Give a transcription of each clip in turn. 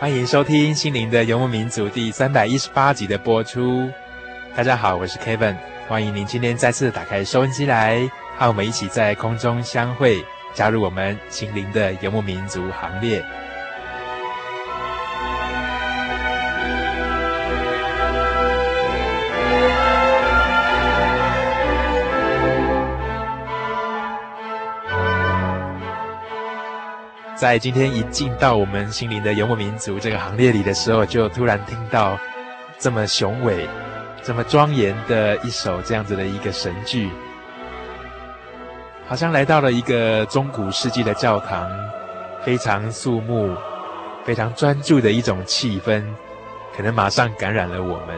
欢迎收听《心灵的游牧民族》第三百一十八集的播出。大家好，我是 Kevin，欢迎您今天再次打开收音机来，和我们一起在空中相会，加入我们心灵的游牧民族行列。在今天一进到我们心灵的游牧民族这个行列里的时候，就突然听到这么雄伟、这么庄严的一首这样子的一个神剧，好像来到了一个中古世纪的教堂，非常肃穆、非常专注的一种气氛，可能马上感染了我们。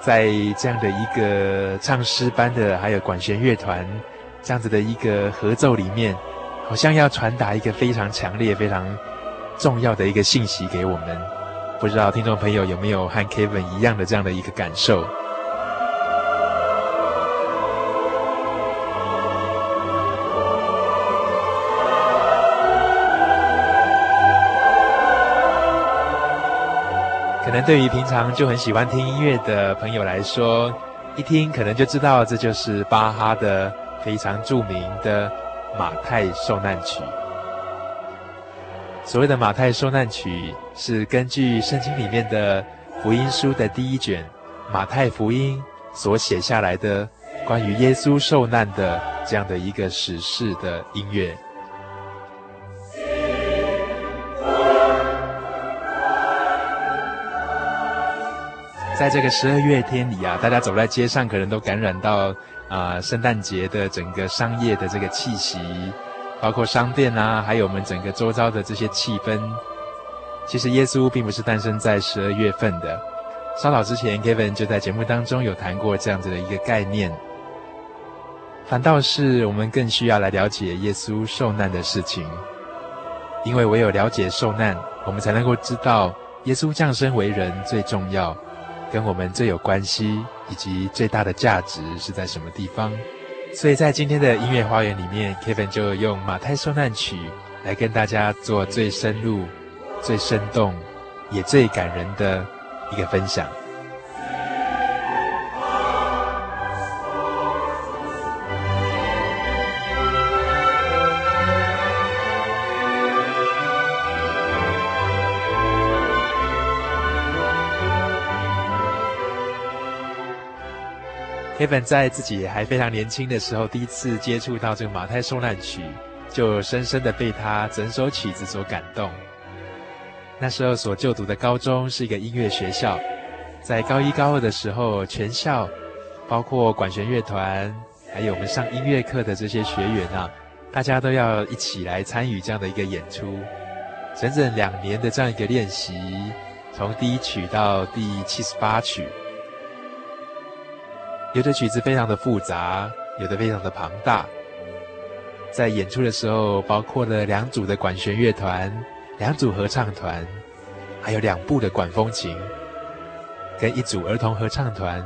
在这样的一个唱诗班的，还有管弦乐团这样子的一个合奏里面。好像要传达一个非常强烈、非常重要的一个信息给我们，不知道听众朋友有没有和 Kevin 一样的这样的一个感受？可能对于平常就很喜欢听音乐的朋友来说，一听可能就知道这就是巴哈的非常著名的。马太受难曲。所谓的马太受难曲，是根据圣经里面的福音书的第一卷《马太福音》所写下来的关于耶稣受难的这样的一个史事的音乐。在这个十二月天里啊，大家走在街上，可能都感染到。啊，圣诞节的整个商业的这个气息，包括商店啊，还有我们整个周遭的这些气氛，其实耶稣并不是诞生在十二月份的。稍早之前，Kevin 就在节目当中有谈过这样子的一个概念，反倒是我们更需要来了解耶稣受难的事情，因为唯有了解受难，我们才能够知道耶稣降生为人最重要，跟我们最有关系。以及最大的价值是在什么地方？所以在今天的音乐花园里面，Kevin 就用《马太受难曲》来跟大家做最深入、最生动，也最感人的一个分享。黑本在自己还非常年轻的时候，第一次接触到这个马太受难曲，就深深的被他整首曲子所感动。那时候所就读的高中是一个音乐学校，在高一高二的时候，全校包括管弦乐团，还有我们上音乐课的这些学员啊，大家都要一起来参与这样的一个演出，整整两年的这样一个练习，从第一曲到第七十八曲，有的曲子非常的复杂，有的非常的庞大，在演出的时候，包括了两组的管弦乐团。两组合唱团，还有两部的管风琴，跟一组儿童合唱团，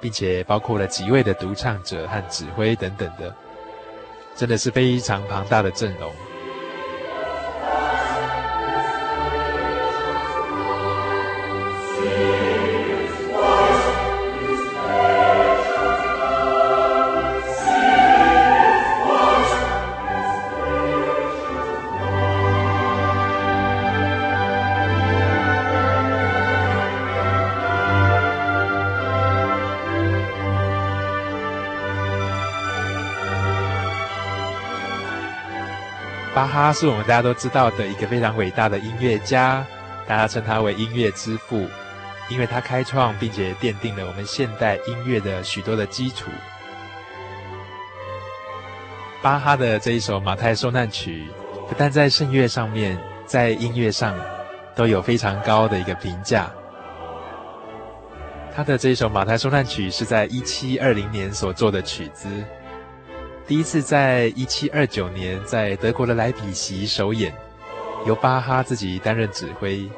并且包括了几位的独唱者和指挥等等的，真的是非常庞大的阵容。巴哈是我们大家都知道的一个非常伟大的音乐家，大家称他为音乐之父，因为他开创并且奠定了我们现代音乐的许多的基础。巴哈的这一首马太受难曲，不但在圣乐上面，在音乐上都有非常高的一个评价。他的这一首马太受难曲是在一七二零年所做的曲子。第一次在一七二九年在德国的莱比锡首演，由巴哈自己担任指挥。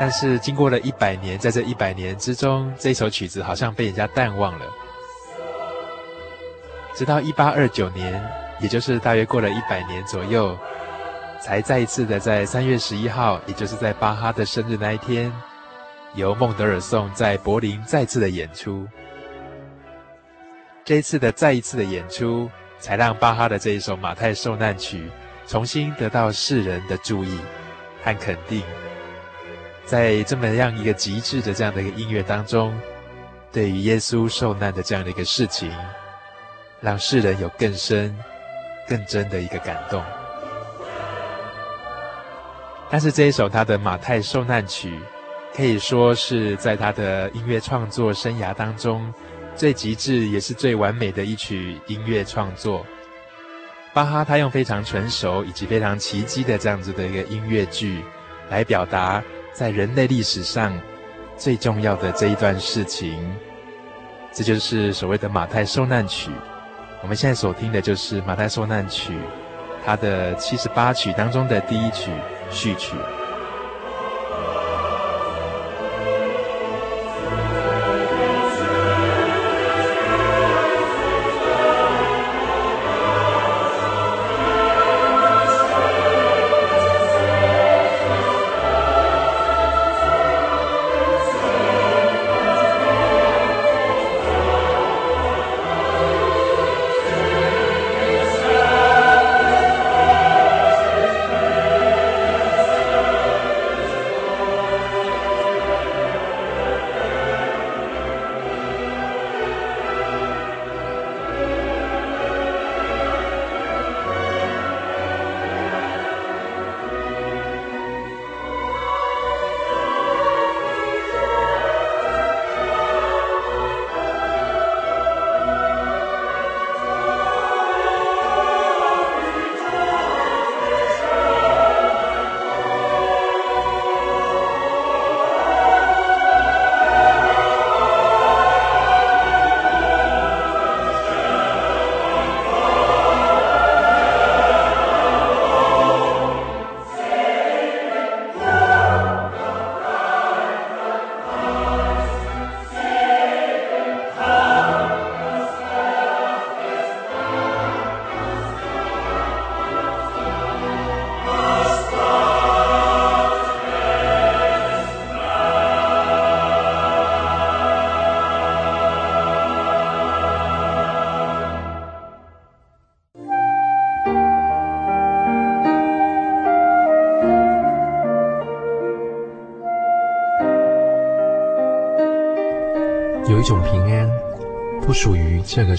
但是经过了一百年，在这一百年之中，这首曲子好像被人家淡忘了。直到一八二九年，也就是大约过了一百年左右，才再一次的在三月十一号，也就是在巴哈的生日那一天，由孟德尔颂在柏林再次的演出。这一次的再一次的演出，才让巴哈的这一首《马太受难曲》重新得到世人的注意和肯定。在这么样一个极致的这样的一个音乐当中，对于耶稣受难的这样的一个事情，让世人有更深、更真的一个感动。但是这一首他的《马太受难曲》，可以说是在他的音乐创作生涯当中。最极致也是最完美的一曲音乐创作，巴哈他用非常成熟以及非常奇迹的这样子的一个音乐剧，来表达在人类历史上最重要的这一段事情，这就是所谓的马太受难曲。我们现在所听的就是马太受难曲，它的七十八曲当中的第一曲序曲。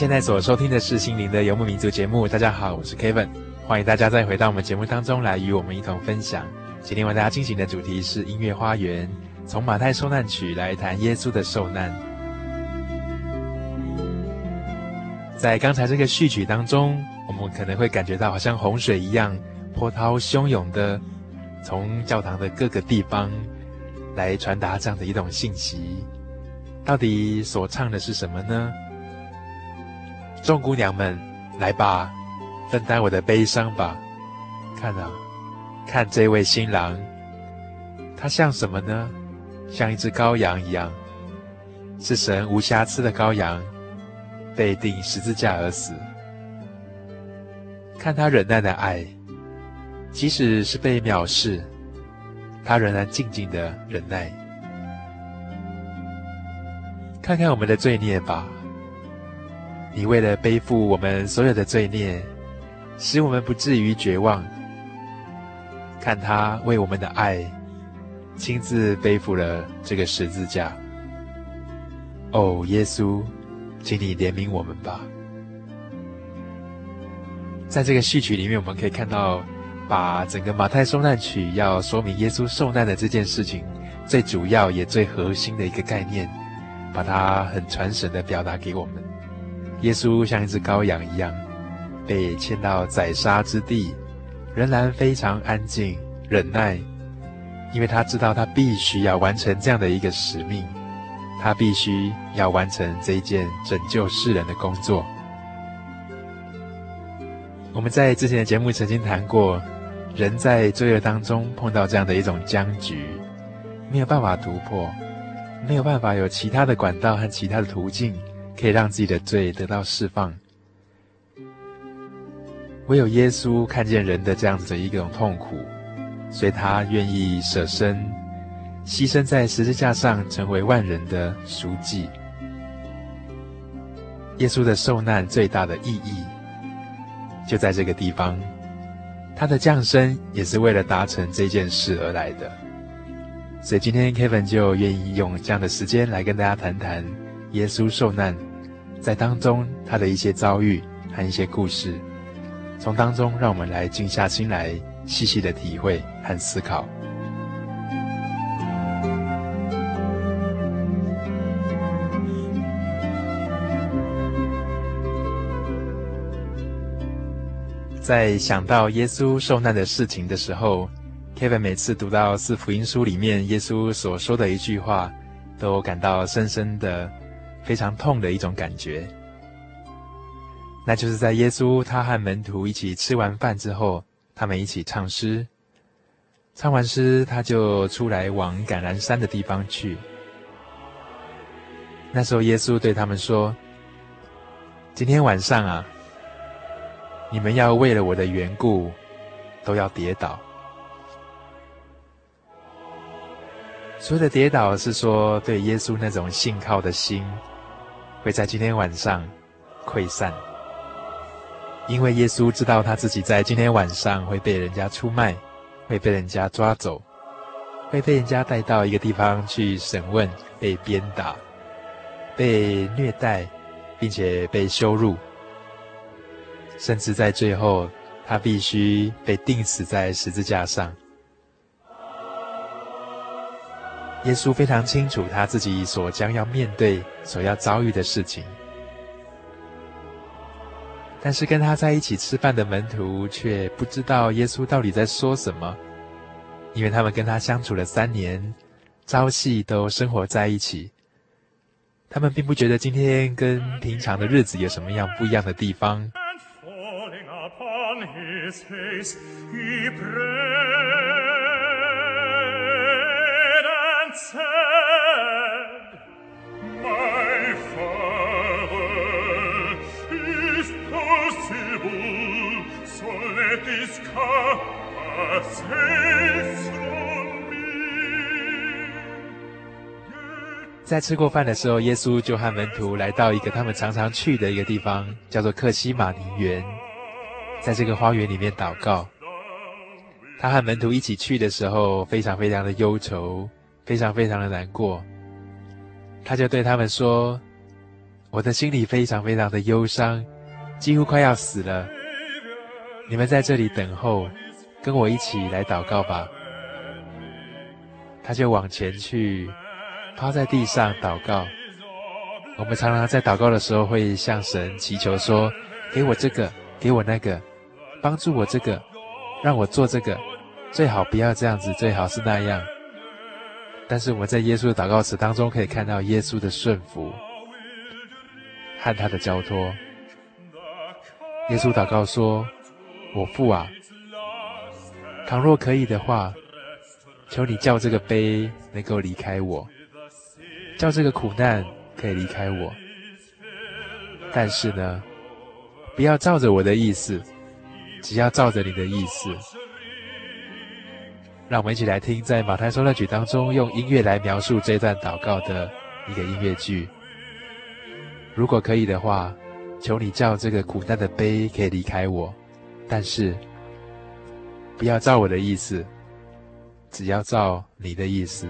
现在所收听的是心灵的游牧民族节目。大家好，我是 Kevin，欢迎大家再回到我们节目当中来，与我们一同分享。今天为大家进行的主题是音乐花园，从马太受难曲来谈耶稣的受难。在刚才这个序曲当中，我们可能会感觉到好像洪水一样波涛汹涌的，从教堂的各个地方来传达这样的一种信息。到底所唱的是什么呢？众姑娘们，来吧，分担我的悲伤吧。看啊，看这位新郎，他像什么呢？像一只羔羊一样，是神无瑕疵的羔羊，被钉十字架而死。看他忍耐的爱，即使是被藐视，他仍然静静的忍耐。看看我们的罪孽吧。你为了背负我们所有的罪孽，使我们不至于绝望。看他为我们的爱，亲自背负了这个十字架。哦，耶稣，请你怜悯我们吧。在这个序曲里面，我们可以看到，把整个马太受难曲要说明耶稣受难的这件事情，最主要也最核心的一个概念，把它很传神的表达给我们。耶稣像一只羔羊一样，被牵到宰杀之地，仍然非常安静忍耐，因为他知道他必须要完成这样的一个使命，他必须要完成这一件拯救世人的工作。我们在之前的节目曾经谈过，人在罪恶当中碰到这样的一种僵局，没有办法突破，没有办法有其他的管道和其他的途径。可以让自己的罪得到释放。唯有耶稣看见人的这样子的一种痛苦，所以他愿意舍身，牺牲在十字架上，成为万人的赎祭。耶稣的受难最大的意义，就在这个地方。他的降生也是为了达成这件事而来的。所以今天 Kevin 就愿意用这样的时间来跟大家谈谈耶稣受难。在当中，他的一些遭遇和一些故事，从当中让我们来静下心来，细细的体会和思考。在想到耶稣受难的事情的时候，Kevin 每次读到四福音书里面耶稣所说的一句话，都感到深深的。非常痛的一种感觉，那就是在耶稣他和门徒一起吃完饭之后，他们一起唱诗。唱完诗，他就出来往橄榄山的地方去。那时候，耶稣对他们说：“今天晚上啊，你们要为了我的缘故，都要跌倒。”所谓的跌倒，是说对耶稣那种信靠的心。会在今天晚上溃散，因为耶稣知道他自己在今天晚上会被人家出卖，会被人家抓走，会被人家带到一个地方去审问，被鞭打，被虐待，并且被羞辱，甚至在最后，他必须被钉死在十字架上。耶稣非常清楚他自己所将要面对、所要遭遇的事情，但是跟他在一起吃饭的门徒却不知道耶稣到底在说什么，因为他们跟他相处了三年，朝夕都生活在一起，他们并不觉得今天跟平常的日子有什么样不一样的地方。在吃过饭的时候，耶稣就和门徒来到一个他们常常去的一个地方，叫做客西马尼园。在这个花园里面祷告。他和门徒一起去的时候，非常非常的忧愁，非常非常的难过。他就对他们说：“我的心里非常非常的忧伤，几乎快要死了。你们在这里等候，跟我一起来祷告吧。”他就往前去。趴在地上祷告。我们常常在祷告的时候，会向神祈求说：“给我这个，给我那个，帮助我这个，让我做这个，最好不要这样子，最好是那样。”但是我们在耶稣的祷告词当中，可以看到耶稣的顺服和他的交托。耶稣祷告说：“我父啊，倘若可以的话，求你叫这个杯能够离开我。”叫这个苦难可以离开我，但是呢，不要照着我的意思，只要照着你的意思。让我们一起来听，在马太受难曲当中用音乐来描述这段祷告的一个音乐剧。如果可以的话，求你叫这个苦难的杯可以离开我，但是不要照我的意思，只要照你的意思。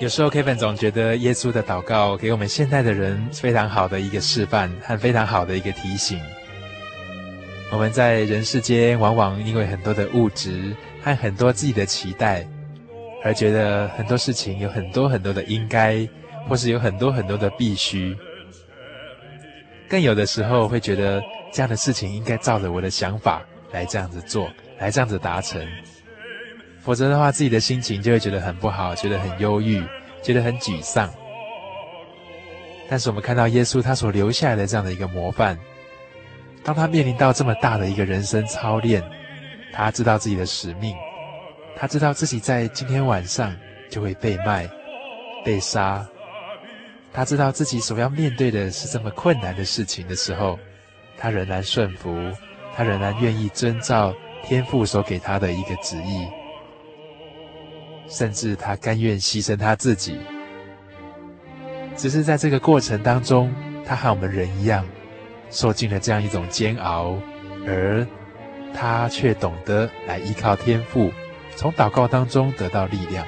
有时候，Kevin 总觉得耶稣的祷告给我们现代的人非常好的一个示范和非常好的一个提醒。我们在人世间，往往因为很多的物质和很多自己的期待，而觉得很多事情有很多很多的应该，或是有很多很多的必须。更有的时候会觉得这样的事情应该照着我的想法来这样子做，来这样子达成。否则的话，自己的心情就会觉得很不好，觉得很忧郁，觉得很沮丧。但是我们看到耶稣他所留下来的这样的一个模范，当他面临到这么大的一个人生操练，他知道自己的使命，他知道自己在今天晚上就会被卖、被杀，他知道自己所要面对的是这么困难的事情的时候，他仍然顺服，他仍然愿意遵照天父所给他的一个旨意。甚至他甘愿牺牲他自己，只是在这个过程当中，他和我们人一样，受尽了这样一种煎熬，而他却懂得来依靠天赋，从祷告当中得到力量。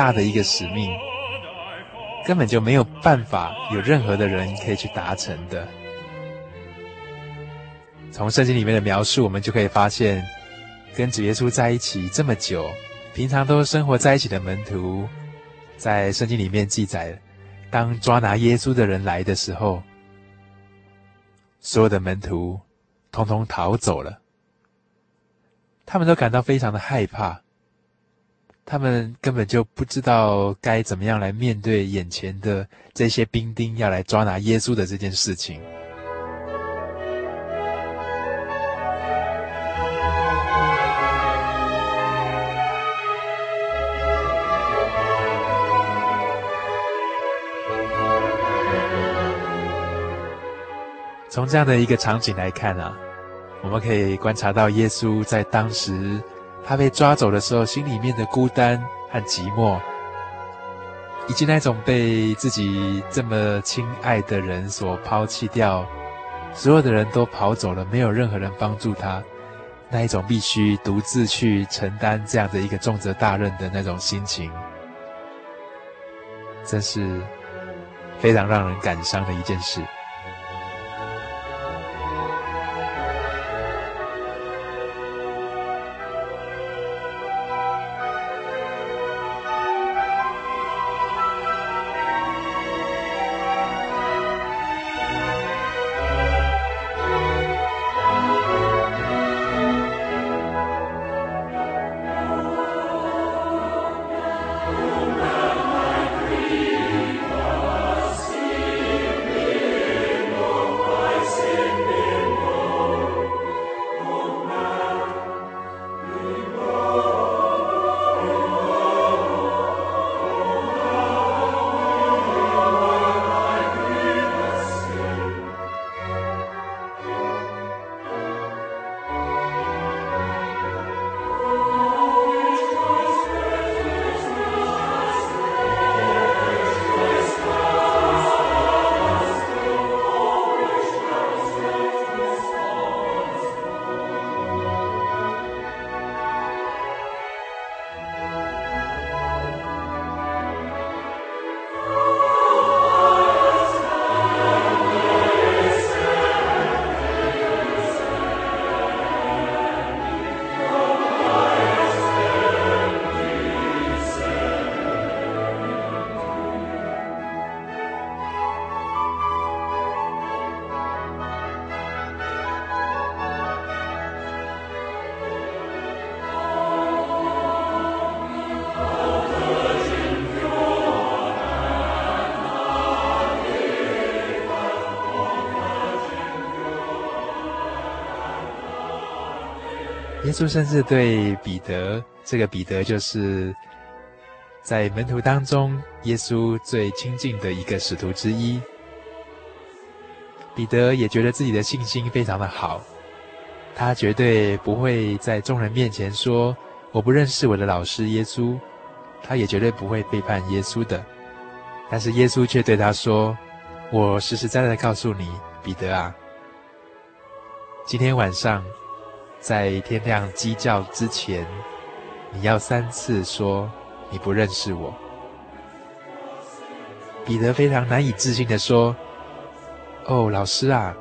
大的一个使命，根本就没有办法有任何的人可以去达成的。从圣经里面的描述，我们就可以发现，跟主耶稣在一起这么久，平常都生活在一起的门徒，在圣经里面记载，当抓拿耶稣的人来的时候，所有的门徒通通逃走了，他们都感到非常的害怕。他们根本就不知道该怎么样来面对眼前的这些兵丁要来抓拿耶稣的这件事情。从这样的一个场景来看啊，我们可以观察到耶稣在当时。他被抓走的时候，心里面的孤单和寂寞，以及那种被自己这么亲爱的人所抛弃掉，所有的人都跑走了，没有任何人帮助他，那一种必须独自去承担这样的一个重责大任的那种心情，真是非常让人感伤的一件事。耶稣甚至对彼得，这个彼得就是在门徒当中耶稣最亲近的一个使徒之一。彼得也觉得自己的信心非常的好，他绝对不会在众人面前说我不认识我的老师耶稣，他也绝对不会背叛耶稣的。但是耶稣却对他说：“我实实在在告诉你，彼得啊，今天晚上。”在天亮鸡叫之前，你要三次说你不认识我。”彼得非常难以置信地说：“哦，老师啊，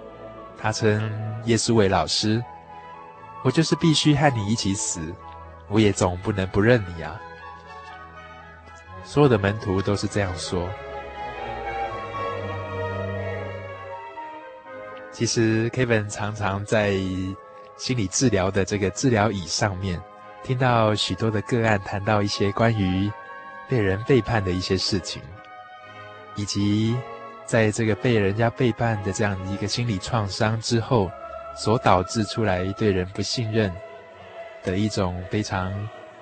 他称耶稣为老师，我就是必须和你一起死，我也总不能不认你啊。”所有的门徒都是这样说。其实，Kevin 常常在心理治疗的这个治疗椅上面，听到许多的个案谈到一些关于被人背叛的一些事情。以及在这个被人家背叛的这样一个心理创伤之后，所导致出来对人不信任的一种非常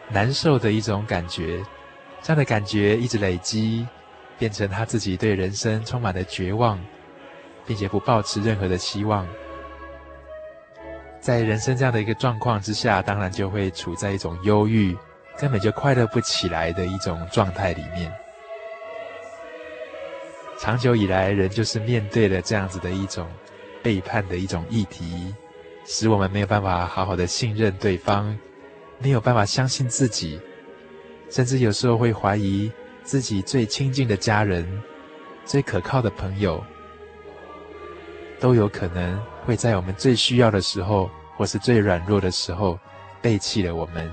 难受的一种感觉，这样的感觉一直累积，变成他自己对人生充满了绝望，并且不抱持任何的希望。在人生这样的一个状况之下，当然就会处在一种忧郁，根本就快乐不起来的一种状态里面。长久以来，人就是面对了这样子的一种背叛的一种议题，使我们没有办法好好的信任对方，没有办法相信自己，甚至有时候会怀疑自己最亲近的家人、最可靠的朋友，都有可能会在我们最需要的时候，或是最软弱的时候，背弃了我们。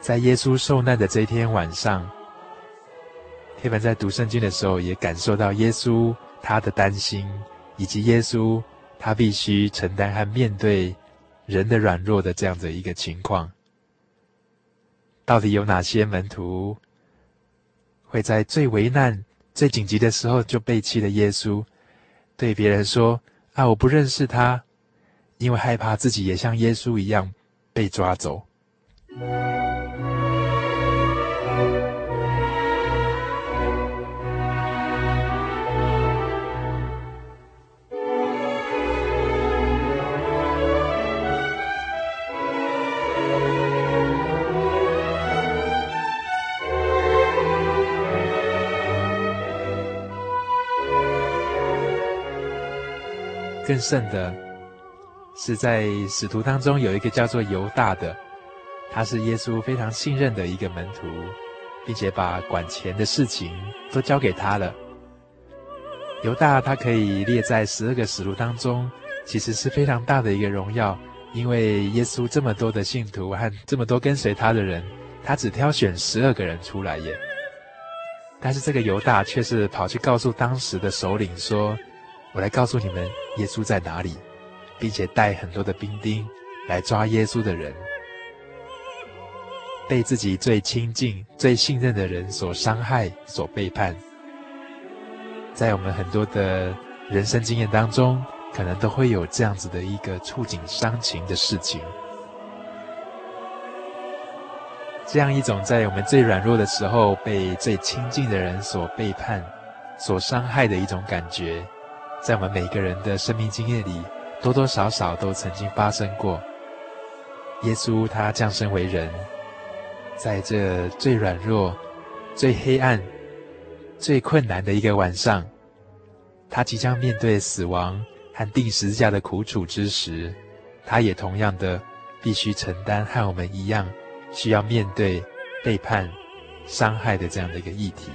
在耶稣受难的这一天晚上。黑板在读圣经的时候，也感受到耶稣他的担心，以及耶稣他必须承担和面对人的软弱的这样的一个情况。到底有哪些门徒会在最危难、最紧急的时候就背弃了耶稣，对别人说：“啊，我不认识他”，因为害怕自己也像耶稣一样被抓走。更甚的是，在使徒当中有一个叫做犹大的，他是耶稣非常信任的一个门徒，并且把管钱的事情都交给他了。犹大他可以列在十二个使徒当中，其实是非常大的一个荣耀，因为耶稣这么多的信徒和这么多跟随他的人，他只挑选十二个人出来耶。但是这个犹大却是跑去告诉当时的首领说。我来告诉你们，耶稣在哪里，并且带很多的兵丁来抓耶稣的人，被自己最亲近、最信任的人所伤害、所背叛。在我们很多的人生经验当中，可能都会有这样子的一个触景伤情的事情。这样一种在我们最软弱的时候，被最亲近的人所背叛、所伤害的一种感觉。在我们每个人的生命经验里，多多少少都曾经发生过。耶稣他降生为人，在这最软弱、最黑暗、最困难的一个晚上，他即将面对死亡和钉十字架的苦楚之时，他也同样的必须承担和我们一样需要面对背叛、伤害的这样的一个议题。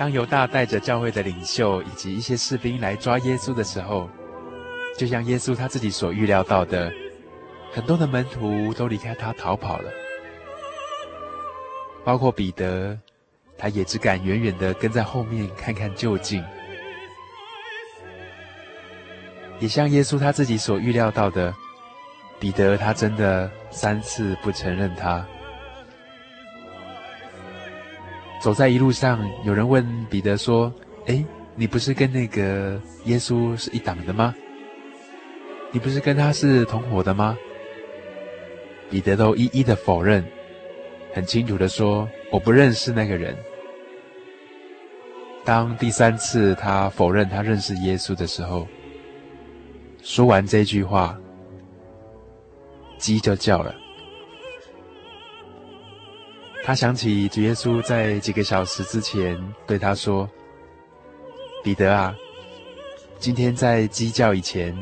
当犹大带着教会的领袖以及一些士兵来抓耶稣的时候，就像耶稣他自己所预料到的，很多的门徒都离开他逃跑了，包括彼得，他也只敢远远的跟在后面看看究竟。也像耶稣他自己所预料到的，彼得他真的三次不承认他。走在一路上，有人问彼得说：“诶，你不是跟那个耶稣是一党的吗？你不是跟他是同伙的吗？”彼得都一一的否认，很清楚的说：“我不认识那个人。”当第三次他否认他认识耶稣的时候，说完这句话，鸡就叫了。他想起主耶稣在几个小时之前对他说：“彼得啊，今天在鸡叫以前，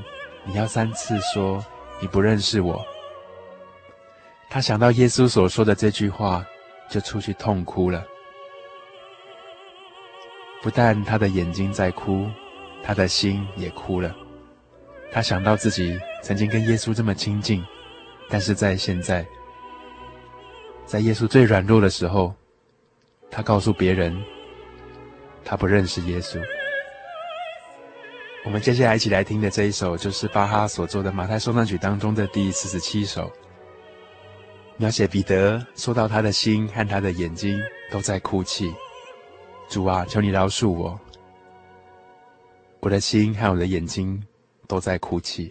你要三次说你不认识我。”他想到耶稣所说的这句话，就出去痛哭了。不但他的眼睛在哭，他的心也哭了。他想到自己曾经跟耶稣这么亲近，但是在现在，在耶稣最软弱的时候，他告诉别人，他不认识耶稣。我们接下来一起来听的这一首，就是巴哈所作的《马太受难曲》当中的第四十七首，描写彼得说到他的心和他的眼睛都在哭泣。主啊，求你饶恕我，我的心和我的眼睛。都在哭泣。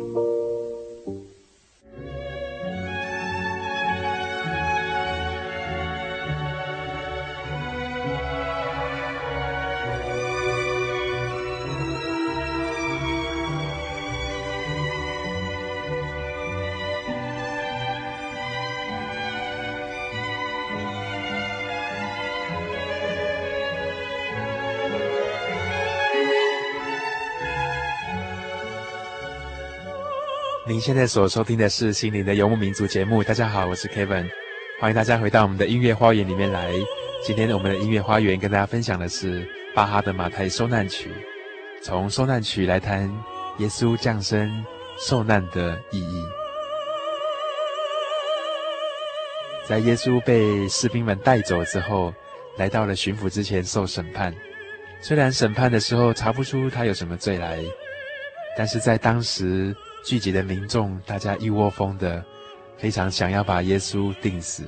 现在所收听的是《心灵的游牧民族》节目。大家好，我是 Kevin，欢迎大家回到我们的音乐花园里面来。今天我们的音乐花园跟大家分享的是巴哈的马太受难曲，从受难曲来谈耶稣降生受难的意义。在耶稣被士兵们带走之后，来到了巡抚之前受审判。虽然审判的时候查不出他有什么罪来，但是在当时。聚集的民众，大家一窝蜂的，非常想要把耶稣钉死。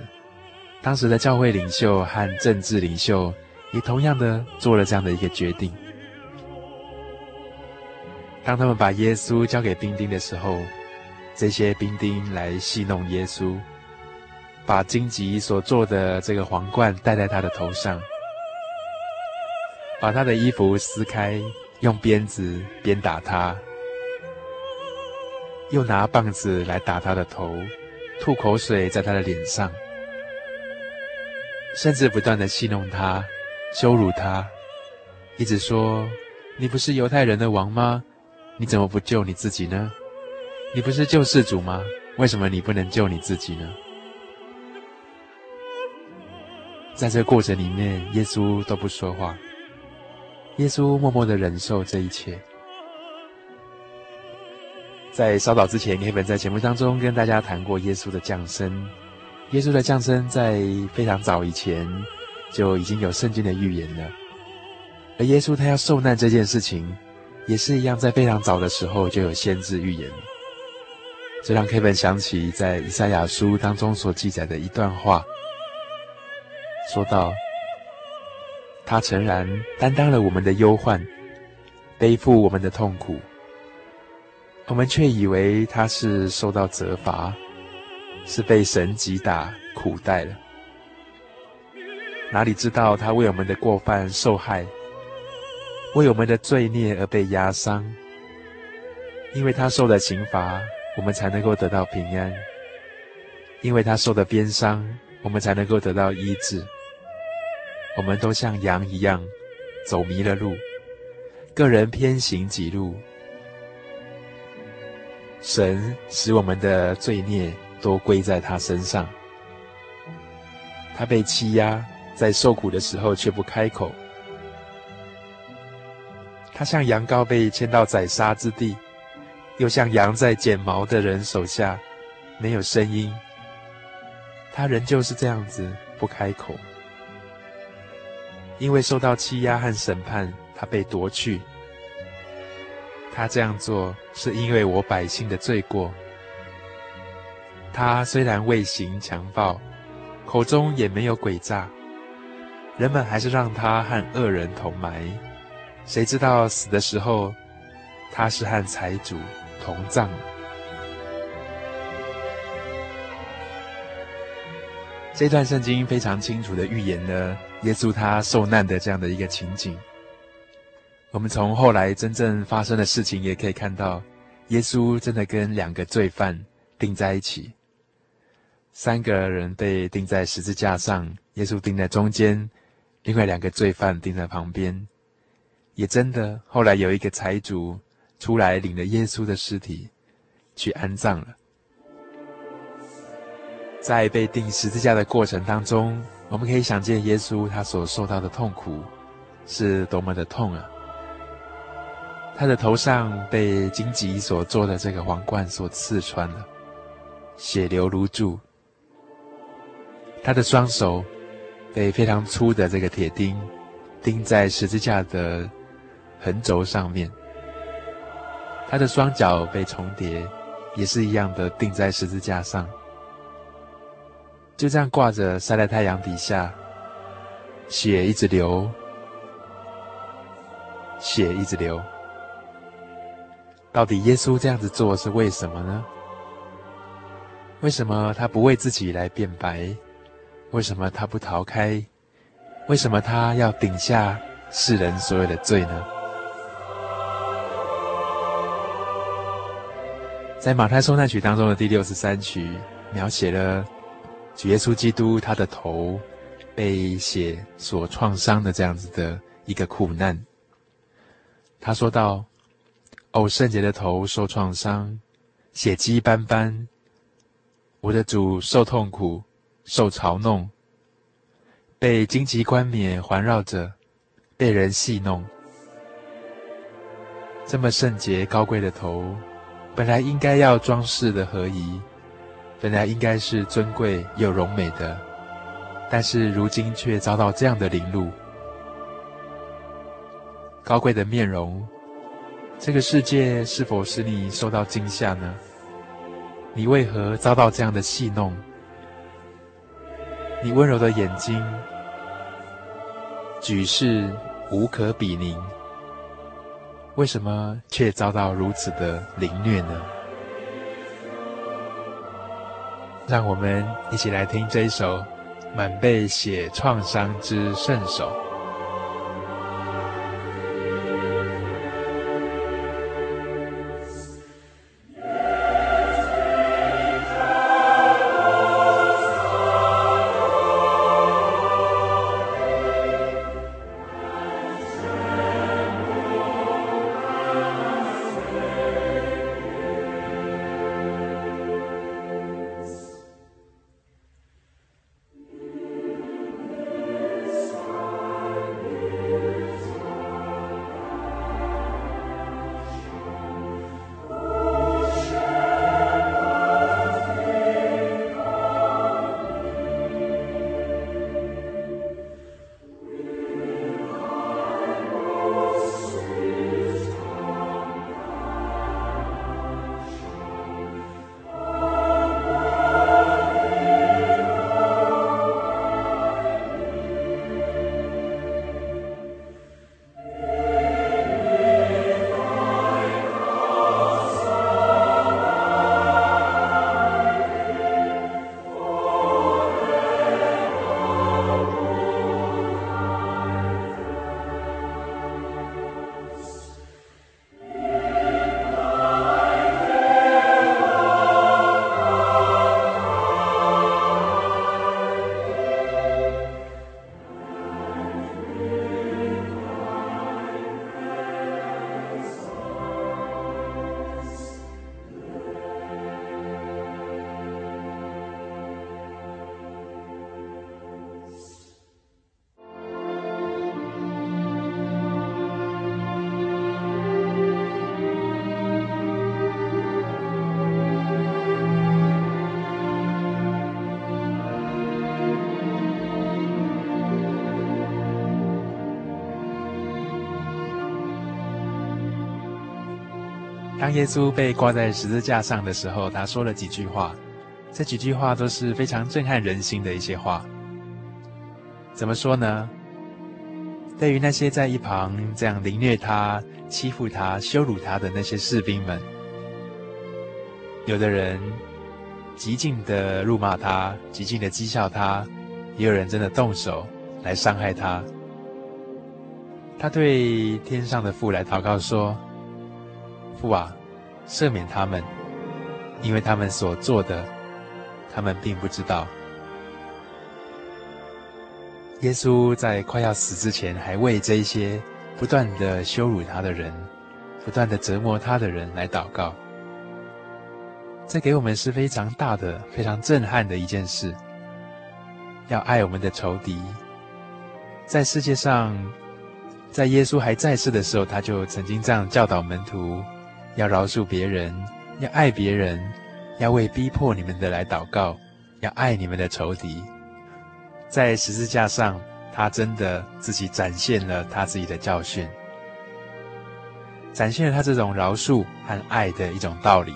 当时的教会领袖和政治领袖也同样的做了这样的一个决定。当他们把耶稣交给兵丁的时候，这些兵丁来戏弄耶稣，把荆棘所做的这个皇冠戴在他的头上，把他的衣服撕开，用鞭子鞭打他。又拿棒子来打他的头，吐口水在他的脸上，甚至不断地戏弄他、羞辱他，一直说：“你不是犹太人的王吗？你怎么不救你自己呢？你不是救世主吗？为什么你不能救你自己呢？”在这过程里面，耶稣都不说话，耶稣默默的忍受这一切。在稍早之前，Kevin 在节目当中跟大家谈过耶稣的降生。耶稣的降生在非常早以前就已经有圣经的预言了，而耶稣他要受难这件事情，也是一样，在非常早的时候就有先知预言。这让 Kevin 想起在以赛亚书当中所记载的一段话，说道：“他诚然担当了我们的忧患，背负我们的痛苦。”我们却以为他是受到责罚，是被神击打苦待了。哪里知道他为我们的过犯受害，为我们的罪孽而被压伤。因为他受了刑罚，我们才能够得到平安；因为他受了鞭伤，我们才能够得到医治。我们都像羊一样，走迷了路，个人偏行己路。神使我们的罪孽都归在他身上。他被欺压，在受苦的时候却不开口。他像羊羔被牵到宰杀之地，又像羊在剪毛的人手下，没有声音。他仍旧是这样子不开口，因为受到欺压和审判，他被夺去。他这样做是因为我百姓的罪过。他虽然未行强暴，口中也没有诡诈，人们还是让他和恶人同埋。谁知道死的时候，他是和财主同葬。这段圣经非常清楚的预言了耶稣他受难的这样的一个情景。我们从后来真正发生的事情也可以看到，耶稣真的跟两个罪犯钉在一起。三个人被钉在十字架上，耶稣钉在中间，另外两个罪犯钉在旁边。也真的，后来有一个财主出来领了耶稣的尸体去安葬了。在被钉十字架的过程当中，我们可以想见耶稣他所受到的痛苦是多么的痛啊！他的头上被荆棘所做的这个皇冠所刺穿了，血流如注。他的双手被非常粗的这个铁钉钉在十字架的横轴上面。他的双脚被重叠，也是一样的钉在十字架上，就这样挂着晒在太阳底下，血一直流，血一直流。到底耶稣这样子做是为什么呢？为什么他不为自己来辩白？为什么他不逃开？为什么他要顶下世人所有的罪呢？在马太受难曲当中的第六十三曲，描写了主耶稣基督他的头被血所创伤的这样子的一个苦难。他说道：“哦，圣洁的头受创伤，血迹斑斑。我的主受痛苦，受嘲弄。”被荆棘冠冕环绕着，被人戏弄。这么圣洁高贵的头，本来应该要装饰的合宜，本来应该是尊贵又荣美的，但是如今却遭到这样的凌辱。高贵的面容，这个世界是否使你受到惊吓呢？你为何遭到这样的戏弄？你温柔的眼睛。举世无可比拟，为什么却遭到如此的凌虐呢？让我们一起来听这一首满被血创伤之圣手。当耶稣被挂在十字架上的时候，他说了几句话，这几句话都是非常震撼人心的一些话。怎么说呢？对于那些在一旁这样凌虐他、欺负他、羞辱他的那些士兵们，有的人极尽的辱骂他，极尽的讥笑他，也有人真的动手来伤害他。他对天上的父来祷告说。父啊，赦免他们，因为他们所做的，他们并不知道。耶稣在快要死之前，还为这一些不断的羞辱他的人、不断的折磨他的人来祷告。这给我们是非常大的、非常震撼的一件事。要爱我们的仇敌，在世界上，在耶稣还在世的时候，他就曾经这样教导门徒。要饶恕别人，要爱别人，要为逼迫你们的来祷告，要爱你们的仇敌。在十字架上，他真的自己展现了他自己的教训。展现了他这种饶恕和爱的一种道理。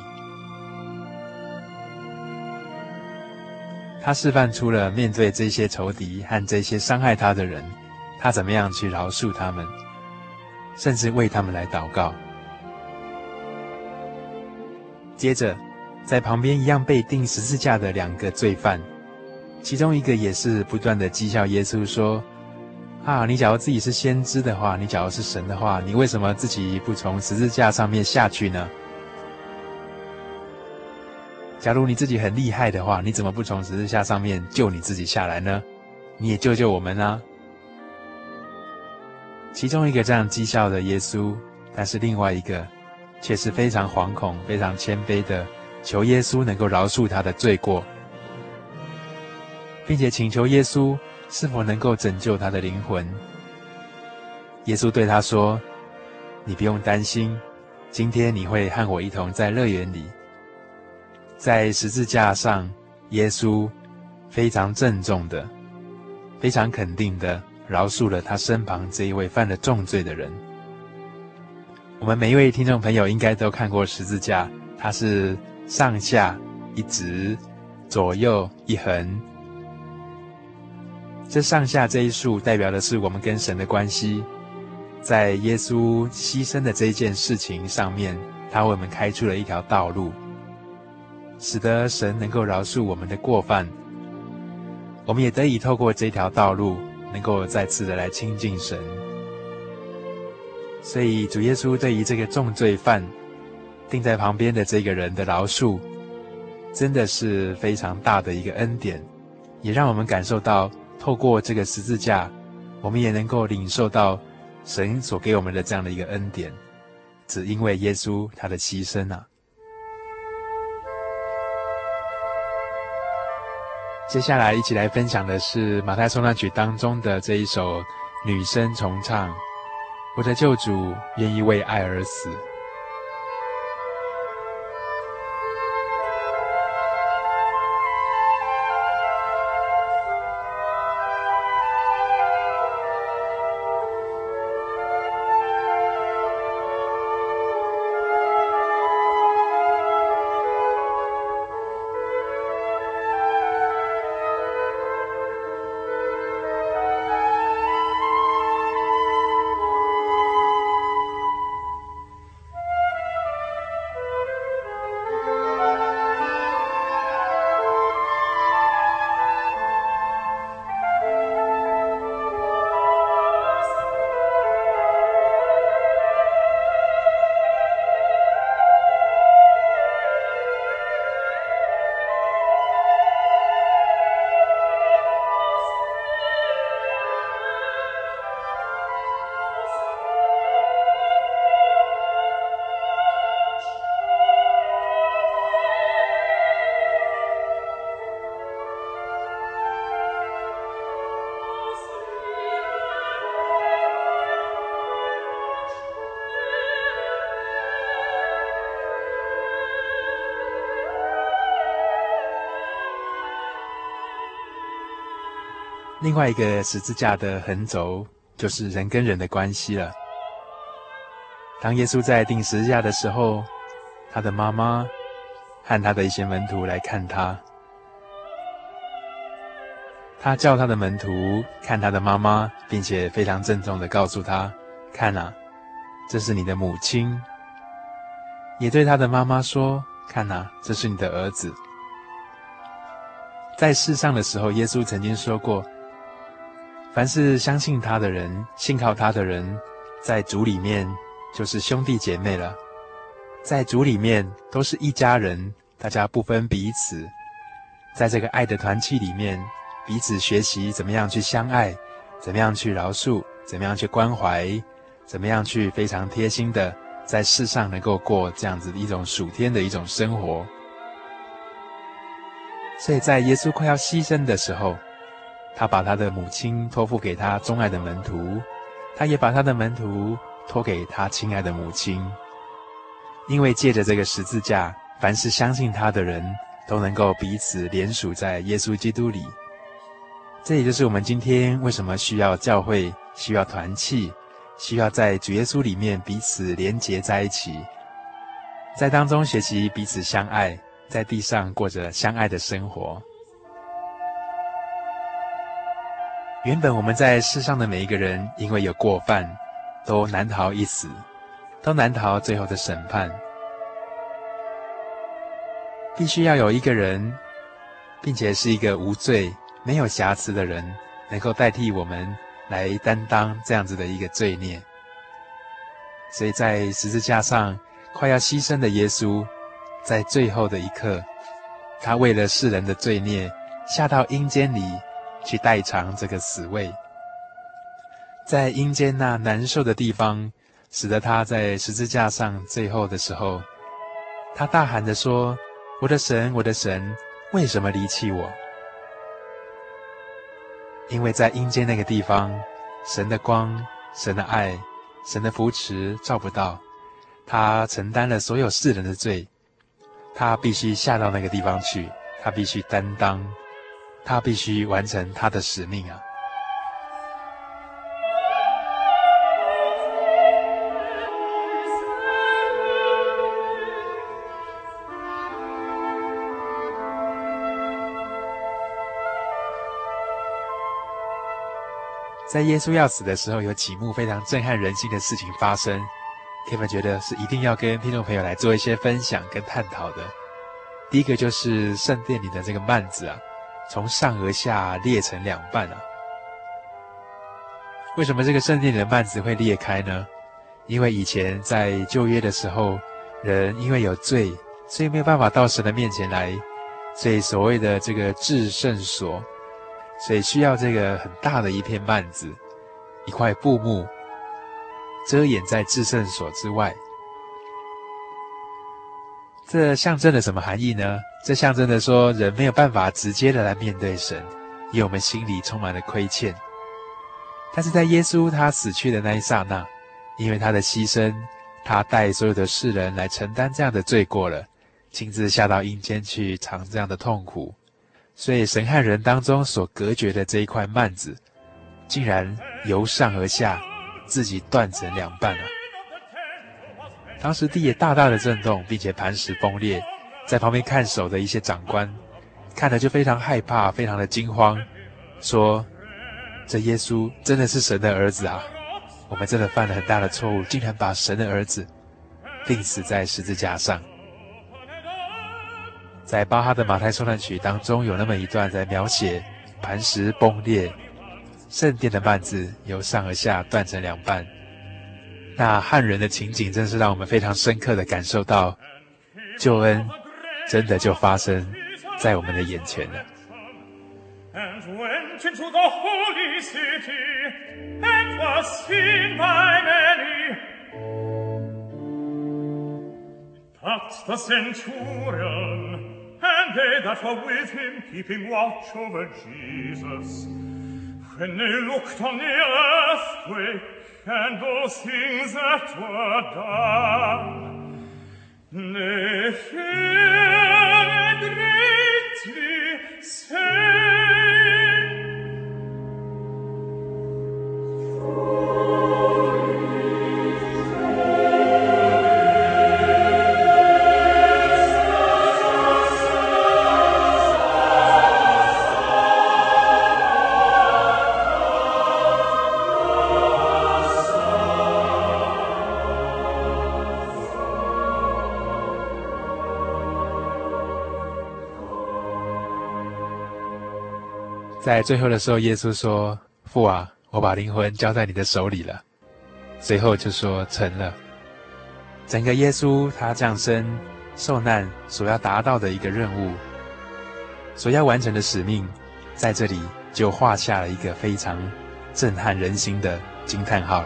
他示范出了面对这些仇敌和这些伤害他的人，他怎么样去饶恕他们，甚至为他们来祷告。接着，在旁边一样被钉十字架的两个罪犯，其中一个也是不断的讥笑耶稣说：“啊，你假如自己是先知的话，你假如是神的话，你为什么自己不从十字架上面下去呢？假如你自己很厉害的话，你怎么不从十字架上面救你自己下来呢？你也救救我们啊！”其中一个这样讥笑的耶稣，但是另外一个。却是非常惶恐、非常谦卑的，求耶稣能够饶恕他的罪过，并且请求耶稣是否能够拯救他的灵魂。耶稣对他说：“你不用担心，今天你会和我一同在乐园里。”在十字架上，耶稣非常郑重的、非常肯定的饶恕了他身旁这一位犯了重罪的人。我们每一位听众朋友应该都看过十字架，它是上下一直，左右一横。这上下这一竖代表的是我们跟神的关系，在耶稣牺牲的这一件事情上面，他为我们开出了一条道路，使得神能够饶恕我们的过犯，我们也得以透过这条道路，能够再次的来亲近神。所以，主耶稣对于这个重罪犯钉在旁边的这个人的饶恕，真的是非常大的一个恩典，也让我们感受到，透过这个十字架，我们也能够领受到神所给我们的这样的一个恩典，只因为耶稣他的牺牲啊。接下来一起来分享的是马太受难曲当中的这一首女声重唱。我的救主愿意为爱而死。另外一个十字架的横轴，就是人跟人的关系了。当耶稣在钉十字架的时候，他的妈妈和他的一些门徒来看他，他叫他的门徒看他的妈妈，并且非常郑重地告诉他：“看啊，这是你的母亲。”也对他的妈妈说：“看啊，这是你的儿子。”在世上的时候，耶稣曾经说过。凡是相信他的人，信靠他的人，在主里面就是兄弟姐妹了，在主里面都是一家人，大家不分彼此，在这个爱的团契里面，彼此学习怎么样去相爱，怎么样去饶恕，怎么样去关怀，怎么样去非常贴心的在世上能够过这样子的一种属天的一种生活。所以在耶稣快要牺牲的时候，他把他的母亲托付给他钟爱的门徒，他也把他的门徒托给他亲爱的母亲，因为借着这个十字架，凡是相信他的人都能够彼此连属在耶稣基督里。这也就是我们今天为什么需要教会、需要团契、需要在主耶稣里面彼此连结在一起，在当中学习彼此相爱，在地上过着相爱的生活。原本我们在世上的每一个人，因为有过犯，都难逃一死，都难逃最后的审判。必须要有一个人，并且是一个无罪、没有瑕疵的人，能够代替我们来担当这样子的一个罪孽。所以在十字架上快要牺牲的耶稣，在最后的一刻，他为了世人的罪孽，下到阴间里去代偿这个死位。在阴间那难受的地方，使得他在十字架上最后的时候，他大喊着说。我的神，我的神，为什么离弃我？因为在阴间那个地方，神的光、神的爱、神的扶持照不到，他承担了所有世人的罪，他必须下到那个地方去，他必须担当，他必须完成他的使命啊！在耶稣要死的时候，有几幕非常震撼人心的事情发生，Kevin 觉得是一定要跟听众朋友来做一些分享跟探讨的。第一个就是圣殿里的这个幔子啊，从上而下裂成两半啊。为什么这个圣殿里的幔子会裂开呢？因为以前在旧约的时候，人因为有罪，所以没有办法到神的面前来，所以所谓的这个至圣所。所以需要这个很大的一片幔子，一块布幕，遮掩在至圣所之外。这象征了什么含义呢？这象征着说，人没有办法直接的来面对神，因为我们心里充满了亏欠。但是在耶稣他死去的那一刹那，因为他的牺牲，他带所有的世人来承担这样的罪过了，亲自下到阴间去尝这样的痛苦。所以神和人当中所隔绝的这一块幔子，竟然由上而下自己断成两半了。当时地也大大的震动，并且磐石崩裂，在旁边看守的一些长官看了就非常害怕，非常的惊慌，说：“这耶稣真的是神的儿子啊！我们真的犯了很大的错误，竟然把神的儿子钉死在十字架上。”在巴哈的马太受难曲当中，有那么一段在描写磐石崩裂，圣殿的幔子由上而下断成两半。那汉人的情景，真是让我们非常深刻的感受到，救恩真的就发生在我们的眼前了。And they that were with him keeping watch over Jesus. When they looked on the earthquake and those things that were done, ne 在最后的时候，耶稣说：“父啊，我把灵魂交在你的手里了。”随后就说：“成了。”整个耶稣他降生、受难所要达到的一个任务，所要完成的使命，在这里就画下了一个非常震撼人心的惊叹号。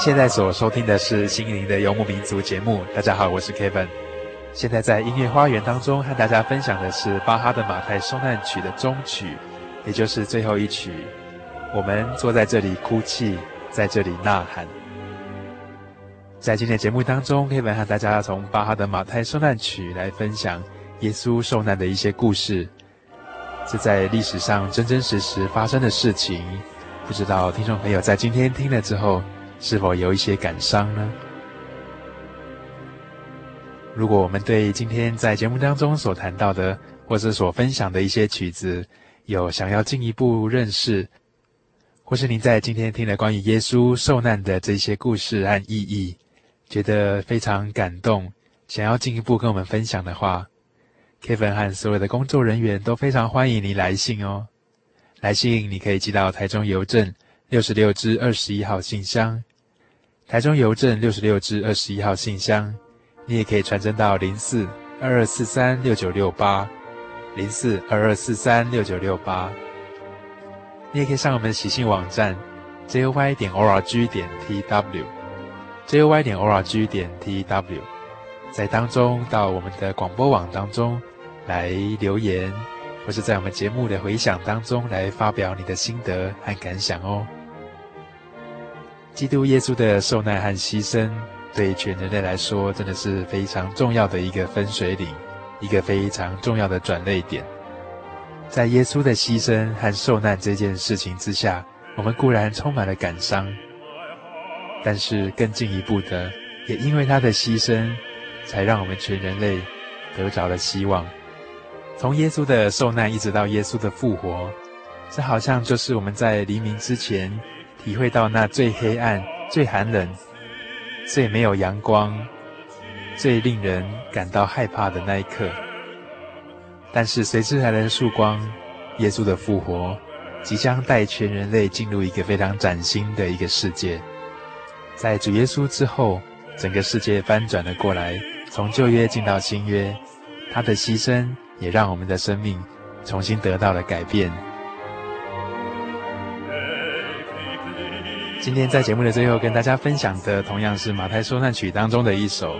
现在所收听的是《心灵的游牧民族》节目。大家好，我是 Kevin。现在在音乐花园当中和大家分享的是巴哈的《马太受难曲》的终曲，也就是最后一曲。我们坐在这里哭泣，在这里呐喊。在今天节目当中，Kevin 和大家从巴哈的《马太受难曲》来分享耶稣受难的一些故事，是在历史上真真实实发生的事情。不知道听众朋友在今天听了之后，是否有一些感伤呢？如果我们对今天在节目当中所谈到的，或是所分享的一些曲子，有想要进一步认识，或是您在今天听了关于耶稣受难的这些故事和意义，觉得非常感动，想要进一步跟我们分享的话，Kevin 和所有的工作人员都非常欢迎您来信哦。来信你可以寄到台中邮政六十六支二十一号信箱。台中邮政六十六支二十一号信箱，你也可以传真到零四二二四三六九六八，零四二二四三六九六八。你也可以上我们的喜信网站 joy 点 org 点 tw，joy 点 org 点 tw，在当中到我们的广播网当中来留言，或是在我们节目的回响当中来发表你的心得和感想哦。基督耶稣的受难和牺牲，对全人类来说，真的是非常重要的一个分水岭，一个非常重要的转捩点。在耶稣的牺牲和受难这件事情之下，我们固然充满了感伤，但是更进一步的，也因为他的牺牲，才让我们全人类得着了希望。从耶稣的受难一直到耶稣的复活，这好像就是我们在黎明之前。体会到那最黑暗、最寒冷、最没有阳光、最令人感到害怕的那一刻，但是随之而来的曙光，耶稣的复活，即将带全人类进入一个非常崭新的一个世界。在主耶稣之后，整个世界翻转了过来，从旧约进到新约，他的牺牲也让我们的生命重新得到了改变。今天在节目的最后，跟大家分享的同样是《马太受难曲》当中的一首，